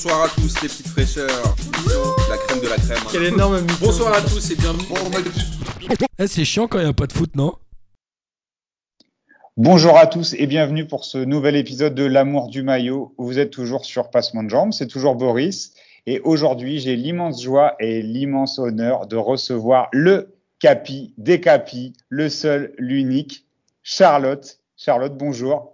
bonsoir à tous les petites fraîcheurs. La crème de la crème. Quel énorme mytho. Bonsoir à tous et bienvenue. Eh, c'est chiant quand il n'y a pas de foot, non? Bonjour à tous et bienvenue pour ce nouvel épisode de L'amour du maillot. Vous êtes toujours sur Passement de Jambes, c'est toujours Boris. Et aujourd'hui, j'ai l'immense joie et l'immense honneur de recevoir le capi des capis, le seul, l'unique, Charlotte. Charlotte, bonjour.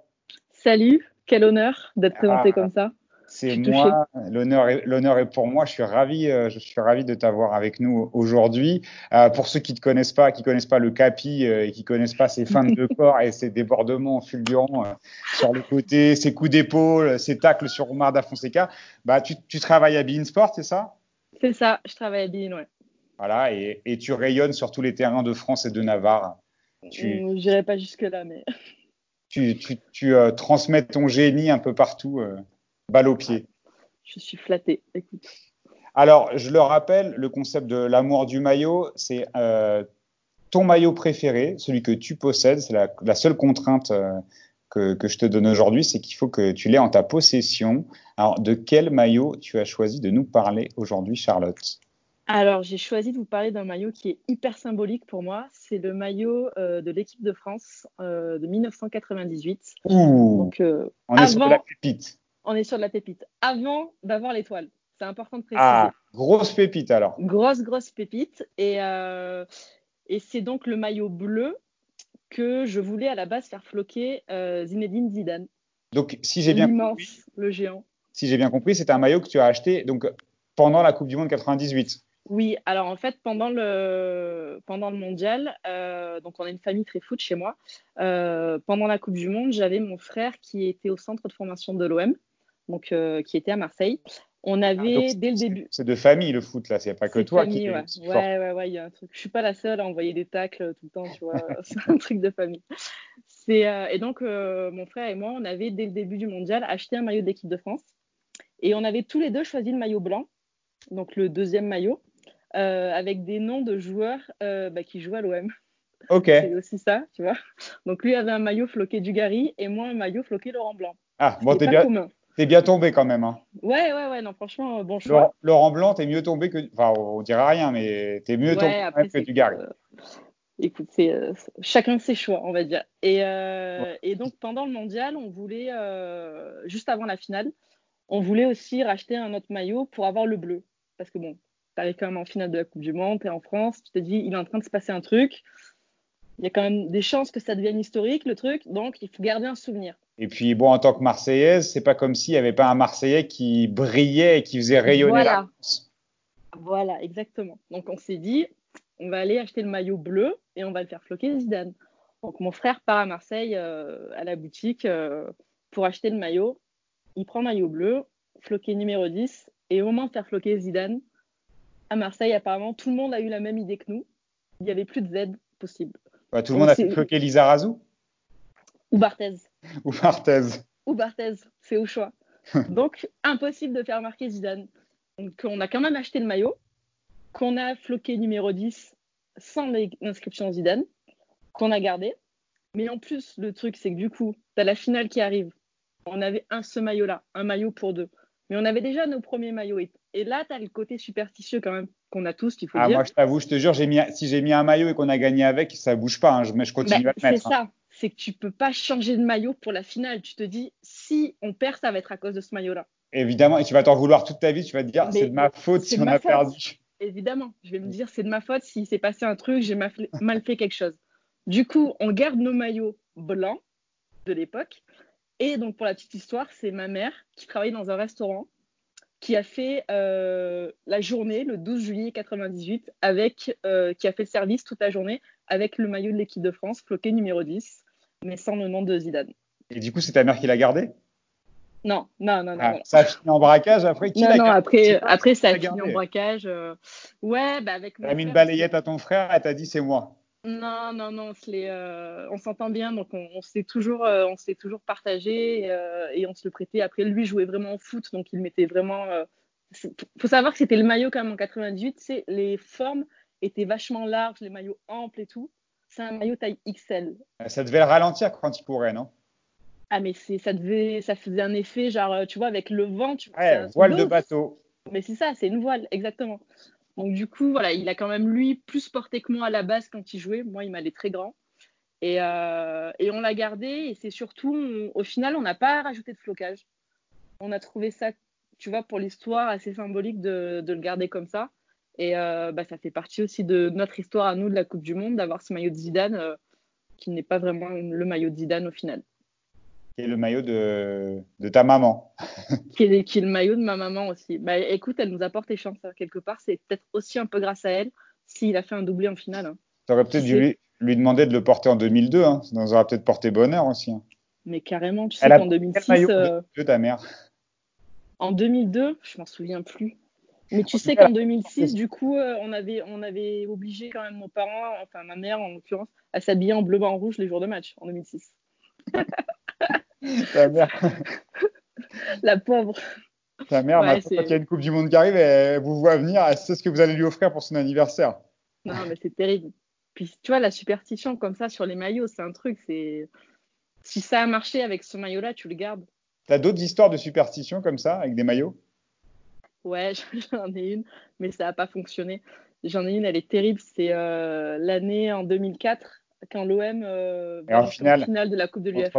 Salut, quel honneur d'être présenté Ah. comme ça. C'est moi, l'honneur est, l'honneur est pour moi. Je suis ravi, euh, je suis ravi de t'avoir avec nous aujourd'hui. Euh, pour ceux qui te connaissent pas, qui connaissent pas le capi euh, et qui connaissent pas ses feintes de corps et ses débordements fulgurants sur le côté, ses coups d'épaule, ses tacles sur Omar da Fonseca, bah tu, tu travailles à Bein Sport, c'est ça? C'est ça, je travaille à Bean, ouais. Voilà, et, et tu rayonnes sur tous les terrains de France et de Navarre. Tu, J'irai pas jusque-là, mais tu, tu, tu transmets ton génie un peu partout, balle au pied. je suis flattée. Écoute. Alors, je le rappelle, le concept de l'amour du maillot, c'est euh, ton maillot préféré, celui que tu possèdes. C'est la, la seule contrainte euh, que, que je te donne aujourd'hui, c'est qu'il faut que tu l'aies en ta possession. Alors, de quel maillot tu as choisi de nous parler aujourd'hui, Charlotte? Alors, j'ai choisi de vous parler d'un maillot qui est hyper symbolique pour moi. C'est le maillot euh, de l'équipe de France de 1998. Ouh, Donc, on est sur avant- la pépite. On est sur de la pépite. Avant d'avoir l'étoile. C'est important de préciser. Ah, grosse pépite alors. Grosse, grosse pépite. Et, euh, et c'est donc le maillot bleu que je voulais à la base faire floquer euh, Zinedine Zidane. Donc, si j'ai bien, compris, le géant. si j'ai bien compris, c'est un maillot que tu as acheté donc pendant la Coupe du Monde 98. Oui, alors en fait, pendant le, pendant le mondial, euh, donc on a une famille très foot chez moi, euh, pendant la Coupe du Monde, j'avais mon frère qui était au centre de formation de l'OM, donc euh, qui était à Marseille. On avait, Ah, donc, dès le début. C'est de famille le foot là, c'est pas que toi famille, qui ouais. qui ouais, ouais, ouais, il y a un truc. Je suis pas la seule à envoyer des tacles tout le temps, tu vois. c'est un truc de famille. C'est euh, et donc euh, mon frère et moi, on avait dès le début du mondial acheté un maillot d'équipe de France et on avait tous les deux choisi le maillot blanc, donc le deuxième maillot, euh, avec des noms de joueurs bah, qui jouent à l'OM. Ok. C'est aussi ça, tu vois. Donc lui avait un maillot floqué Dugarry et moi un maillot floqué Laurent Blanc. Ah, bon, t'es bien. T'es bien tombé quand même. Hein. Ouais, ouais, ouais. Non, franchement, euh, bon choix. Laurent, Laurent Blanc, t'es mieux tombé que. Enfin, on dira rien, mais t'es mieux Ouais, tombé après, que du Gary. euh, écoute, c'est euh, chacun ses choix, on va dire. Et, euh, et donc, pendant le mondial, on voulait, juste avant la finale, on voulait aussi racheter un autre maillot pour avoir le bleu. Parce que bon, t'arrives quand même en finale de la Coupe du Monde, t'es en France, tu te dis, il est en train de se passer un truc. Il y a quand même des chances que ça devienne historique, le truc. Donc, il faut garder un souvenir. Et puis, bon, en tant que Marseillaise, c'est pas comme s'il n'y avait pas un Marseillais qui brillait et qui faisait rayonner Voilà. la France. Voilà, exactement. Donc on s'est dit, on va aller acheter le maillot bleu et on va le faire floquer Zidane. Donc mon frère part à Marseille euh, à la boutique euh, pour acheter le maillot. Il prend maillot bleu, floqué numéro 10, et au moment de faire floquer Zidane, à Marseille, apparemment, tout le monde a eu la même idée que nous. Il n'y avait plus de Z possible. Bah, tout le On monde a fait floquer Lizarazu Ou Barthez. ou Martez. ou Barthez, c'est au choix. Donc, impossible de faire marquer Zidane. Donc, on a quand même acheté le maillot, qu'on a floqué numéro 10 sans l'inscription Zidane, qu'on a gardé. Mais en plus, le truc, c'est que du coup, tu as la finale qui arrive. On avait un ce maillot-là, un maillot pour deux. Mais on avait déjà nos premiers maillots. Et, et là, tu as le côté superstitieux quand même, qu'on a tous, il faut Ah, dire. moi, je t'avoue, je te jure, j'ai mis, si j'ai mis un maillot et qu'on a gagné avec, ça bouge pas. hein, je, mais je continue Bah, à le c'est mettre. hein. ça, c'est que tu peux pas changer de maillot pour la finale. Tu te dis, si on perd, ça va être à cause de ce maillot-là. Évidemment, et tu vas t'en vouloir toute ta vie. Tu vas te dire, c'est de ma faute si on a faute. perdu. Évidemment, je vais me dire, c'est de ma faute s'il s'est passé un truc, j'ai ma- mal fait quelque chose. Du coup, on garde nos maillots blancs de l'époque. Et donc, pour la petite histoire, c'est ma mère qui travaillait dans un restaurant qui a fait euh, la journée, le 12 juillet 98, avec, euh, qui a fait le service toute la journée avec le maillot de l'équipe de France, floqué numéro 10, mais sans le nom de Zidane. Et du coup, c'est ta mère qui l'a gardé? Non, non, non, non. Ah, non. Ça a fini en braquage après Qui Non, l'a non, gardé? après, après ça a fini en braquage. euh, Ouais, bah avec a mis une balayette à ton frère, elle t'a dit, c'est moi. Non, non, non, on euh, on s'entend bien, donc on, on s'est toujours, euh, on s'est toujours partagé euh, et on se le prêtait. Après, lui jouait vraiment au foot, donc il mettait vraiment. faut savoir que c'était le maillot quand même en 98. C'est les formes étaient vachement larges, les maillots amples et tout. C'est un maillot taille XL. Ça devait le ralentir quand il courait, non? Ah, mais c'est, ça devait, ça faisait un effet, genre, euh, tu vois, avec le vent. Tu, Ouais, voile de bateau. Mais c'est ça, c'est une voile, exactement. Donc du coup, voilà, il a quand même lui plus porté que moi à la base quand il jouait. Moi, il m'allait très grand. Et, euh, et on l'a gardé. Et c'est surtout, on- au final, on n'a pas rajouté de flocage. On a trouvé ça, tu vois, pour l'histoire, assez symbolique de, de le garder comme ça. Et euh, bah, ça fait partie aussi de notre histoire à nous de la Coupe du Monde, d'avoir ce maillot de Zidane, euh, qui n'est pas vraiment le maillot de Zidane au final. Et le maillot de, de ta maman. qui est, qui est le maillot de ma maman aussi. Bah, écoute, elle nous a porté chance hein, quelque part. C'est peut-être aussi un peu grâce à elle s'il a fait un doublé en finale. hein. Tu aurais peut-être Qui dû lui, lui demander de le porter en 2002. Hein. Ça nous aurait peut-être porté bonheur aussi. hein. Mais carrément, tu sais Elle a qu'en quel 2006, maillot? euh, de ta mère en 2002, je m'en souviens plus. Mais tu En sais qu'en 2006, du coup, euh, on avait, on avait obligé quand même nos parents, enfin ma mère en l'occurrence, à s'habiller en bleu, blanc, rouge les jours de match en 2006. Ta mère, La pauvre. ta mère Ouais, maintenant, y a une Coupe du Monde qui arrive, elle vous voit venir, elle sait ce que vous allez lui offrir pour son anniversaire. Non, mais c'est terrible. Puis tu vois, la superstition comme ça sur les maillots, c'est un truc. C'est si ça a marché avec ce maillot-là, tu le gardes. T'as d'autres histoires de superstition comme ça, avec des maillots? Ouais, j'en ai une, mais ça n'a pas fonctionné. J'en ai une, elle est terrible. C'est euh, l'année en 2004, quand l'OM euh, en finale, de la Coupe de. Valence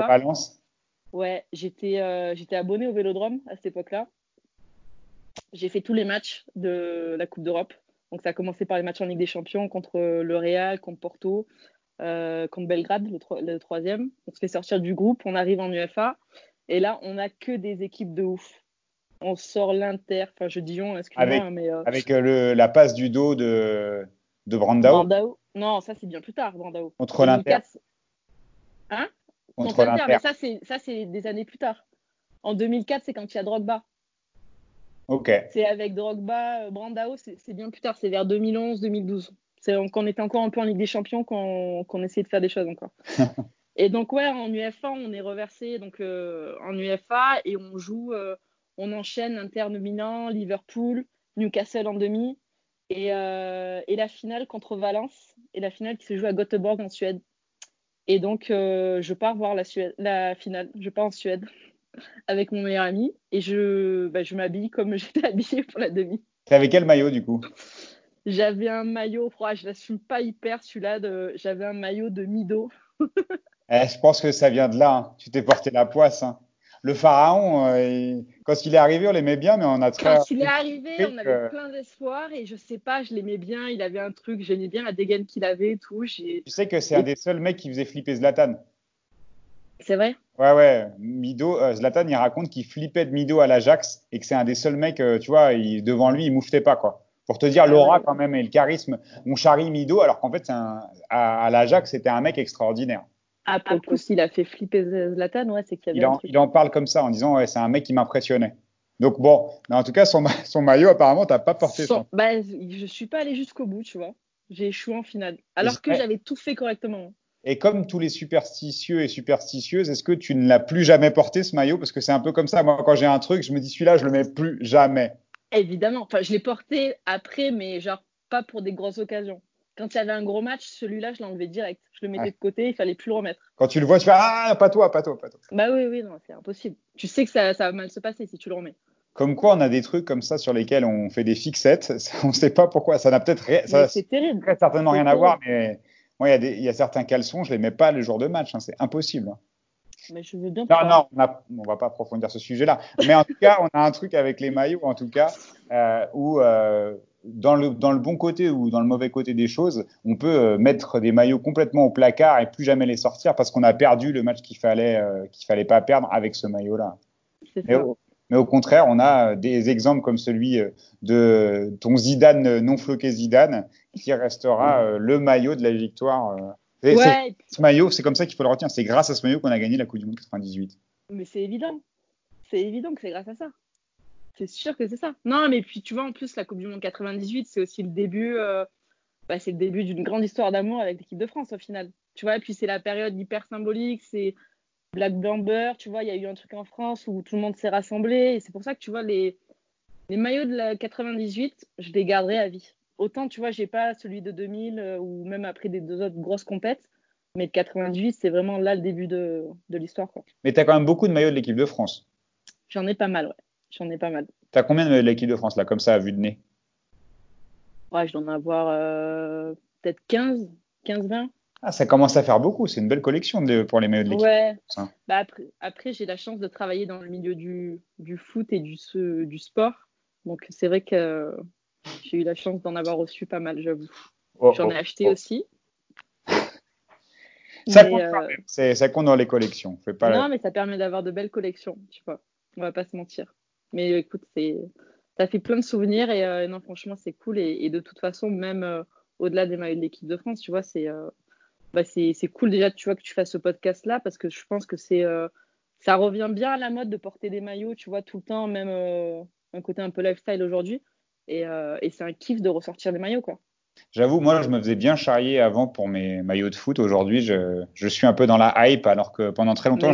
Ouais, j'étais euh, j'étais abonné au Vélodrome à cette époque-là. J'ai fait tous les matchs de la Coupe d'Europe. Donc ça a commencé par les matchs en Ligue des Champions contre le Real, contre Porto, euh, contre Belgrade, le, tro- le troisième. On se fait sortir du groupe, on arrive en UEFA. Et là, on n'a que des équipes de ouf. On sort l'Inter, enfin je dis Dijon, excuse-moi, Avec- hein, mais euh, avec euh, le, la passe du dos de, de Brandao Brandao. Non, ça c'est bien plus tard, Brandao. contre l'Inter. 2004, c'est- Hein Contre Contre l'Inter, mais ça c'est des années plus tard. En 2004, c'est quand il y a Drogba. Ok. C'est avec Drogba, euh, Brandao, c'est bien plus tard, c'est vers 2011-2012. C'est quand on était encore un peu en Ligue des Champions qu'on qu'on essayait de faire des choses encore. et donc ouais, en UEFA, on est reversé donc euh, en UEFA et on joue, euh, on enchaîne Inter de Milan, Liverpool, Newcastle en demi et, euh, et la finale contre Valence et la finale qui se joue à Göteborg en Suède. Et donc euh, je pars voir la, Suède, la finale, je pars en Suède avec mon meilleur ami et je, bah, je m'habille comme j'étais habillée pour la demi. T'avais quel maillot du coup? J'avais un maillot, oh, je l'assume pas hyper celui-là, de... j'avais un maillot de Mido. Eh, Je pense que ça vient de là. hein. Tu t'es porté la poisse. hein. Le pharaon, euh, il- quand il est arrivé, on l'aimait bien, mais on a très. Quand il est arrivé, truc, on avait plein d'espoir et je sais pas, je l'aimais bien, il avait un truc, j'aimais bien la dégaine qu'il avait et tout. Tu sais que c'est un des seuls mecs qui faisait flipper Zlatan. C'est vrai? Ouais, ouais. Mido, euh, Zlatan, il raconte qu'il flippait de Mido à l'Ajax et que c'est un des seuls mecs, euh, tu vois, il- devant lui, il mouftait pas, quoi. Pour te dire Ah l'aura quand même et le charisme. On charrie Mido, alors qu'en fait, un- à, à l'Ajax, c'était un mec extraordinaire. Ah, pour le coup, s'il a fait flipper Zlatan, ouais, c'est qu'il y avait Il un en, truc. il en parle comme ça, en disant, ouais, c'est un mec qui m'impressionnait. Donc bon, mais en tout cas, son, ma- son maillot, apparemment, t'as pas porté ça. bah, je suis pas allée jusqu'au bout, tu vois. J'ai échoué en finale. Alors que j'avais tout fait correctement. Et comme tous les superstitieux et superstitieuses, est-ce que tu ne l'as plus jamais porté ce maillot? Parce que c'est un peu comme ça. Moi, quand j'ai un truc, je me dis celui-là, je le mets plus jamais. Évidemment. Enfin, je l'ai porté après, mais genre pas pour des grosses occasions. Quand il y avait un gros match, celui-là, je l'enlevais direct. Je le mettais Ouais. de côté, il fallait plus le remettre. Quand tu le vois, tu fais ah, pas toi, pas toi, pas toi. Bah oui, oui, non, c'est impossible. Tu sais que ça, ça va mal se passer si tu le remets. Comme quoi, on a des trucs comme ça sur lesquels on fait des fixettes. On ne sait pas pourquoi. Ça n'a peut-être rien- c'est terrible. très certainement rien à voir, mais moi, il y, a y certains caleçons, je les mets pas le jour de match. hein. C'est impossible. hein. Mais je veux bien. Non, non, on, a- on va pas approfondir ce sujet-là. Mais en tout cas, on a un truc avec les maillots, en tout cas, euh, où euh, dans, le, dans le bon côté ou dans le mauvais côté des choses, on peut euh, mettre des maillots complètement au placard et plus jamais les sortir parce qu'on a perdu le match qu'il fallait euh, qu'il fallait pas perdre avec ce maillot-là. Mais au, mais au contraire, on a euh, des exemples comme celui de ton Zidane non floqué Zidane qui restera euh, le maillot de la victoire. Ouais, Ce maillot, c'est comme ça qu'il faut le retenir. C'est grâce à ce maillot qu'on a gagné la Coupe du Monde 98. mais c'est évident. C'est évident que c'est grâce à ça. C'est sûr que c'est ça. Non, mais puis tu vois, en plus, la Coupe du Monde 98, c'est aussi le début. euh, bah, c'est le début d'une grande histoire d'amour avec l'équipe de France au final. Tu vois, et puis c'est la période hyper symbolique. C'est Black Blamber. Tu vois, il y a eu un truc en France où tout le monde s'est rassemblé. Et c'est pour ça que tu vois, les, les maillots de la 98, je les garderai à vie. Autant, tu vois, j'ai pas celui de 2000 euh, ou même après des deux autres grosses compètes. Mais 98, c'est vraiment là le début de, de l'histoire. quoi. Mais tu as quand même beaucoup de maillots de l'équipe de France. J'en ai pas mal, ouais. J'en ai pas mal. Tu as combien de l'équipe de France, là, comme ça, à vue de nez? Ouais, je dois en avoir euh, peut-être 15, 15-20. Ah, ça commence à faire beaucoup. C'est une belle collection de, pour les maillots de l'équipe. Ouais. ça. Bah après, après j'ai la chance de travailler dans le milieu du, du foot et du, ce- du sport. Donc c'est vrai que euh, j'ai eu la chance d'en avoir reçu pas mal, j'avoue. Oh, J'en oh, ai acheté oh. aussi. Ça Mais, compte euh, Ça compte dans les collections. Fais pas la- Non, mais ça permet d'avoir de belles collections, tu vois. On va pas se mentir. Mais euh, écoute, c'est, ça fait plein de souvenirs et euh, non, franchement, c'est cool. Et, de toute façon, même euh, au-delà des maillots de l'équipe de France, tu vois, c'est, bah, c'est, c'est cool déjà, tu vois, que tu fasses ce podcast-là parce que je pense que c'est, ça revient bien à la mode de porter des maillots, tu vois, tout le temps, même un côté un peu lifestyle aujourd'hui. Et, et c'est un kiff de ressortir des maillots, quoi. J'avoue, moi, je me faisais bien charrier avant pour mes maillots de foot. Aujourd'hui, je, je suis un peu dans la hype, alors que pendant très longtemps,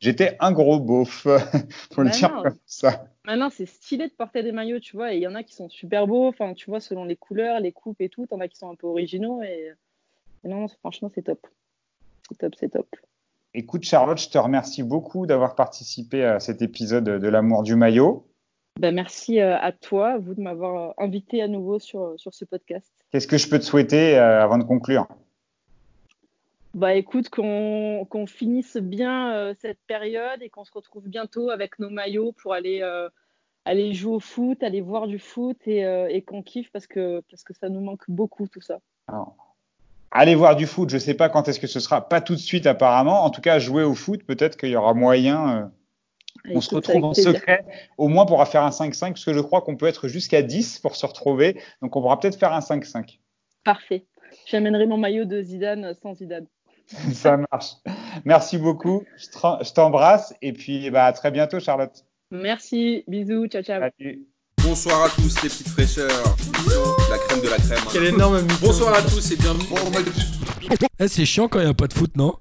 j'étais un gros beauf. Le Bah dire non. comme ça. Maintenant, c'est stylé de porter des maillots, tu vois, et il y en a qui sont super beaux, enfin, tu vois, selon les couleurs, les coupes et tout, t'en as qui sont un peu originaux, et, et non, franchement, c'est top. C'est top, c'est top. Écoute, Charlotte, je te remercie beaucoup d'avoir participé à cet épisode de l'amour du maillot. Ben, merci euh, à toi, à vous de m'avoir euh, invité à nouveau sur, sur ce podcast. Qu'est-ce que je peux te souhaiter euh, avant de conclure? Bah écoute, qu'on qu'on finisse bien euh, cette période et qu'on se retrouve bientôt avec nos maillots pour aller, euh, aller jouer au foot, aller voir du foot et, euh, et qu'on kiffe parce que, parce que ça nous manque beaucoup tout ça. Alors, Allez voir du foot, je sais pas quand est-ce que ce sera, pas tout de suite apparemment. En tout cas, jouer au foot, peut-être qu'il y aura moyen. On se retrouve en plaisir. secret. Au moins, on pourra faire un 5-5, parce que je crois qu'on peut être jusqu'à 10 pour se retrouver. Donc, on pourra peut-être faire un 5-5. Parfait. J'amènerai mon maillot de Zidane sans Zidane. Ça marche. Merci beaucoup. Je t'embrasse. Et puis, bah, à très bientôt, Charlotte. Merci, bisous, ciao ciao. Salut. Bonsoir à tous les petites fraîcheurs. La crème de la crème. Quel énorme mytho. Bonsoir à tous et bienvenue. Eh, c'est chiant quand il n'y a pas de foot, non?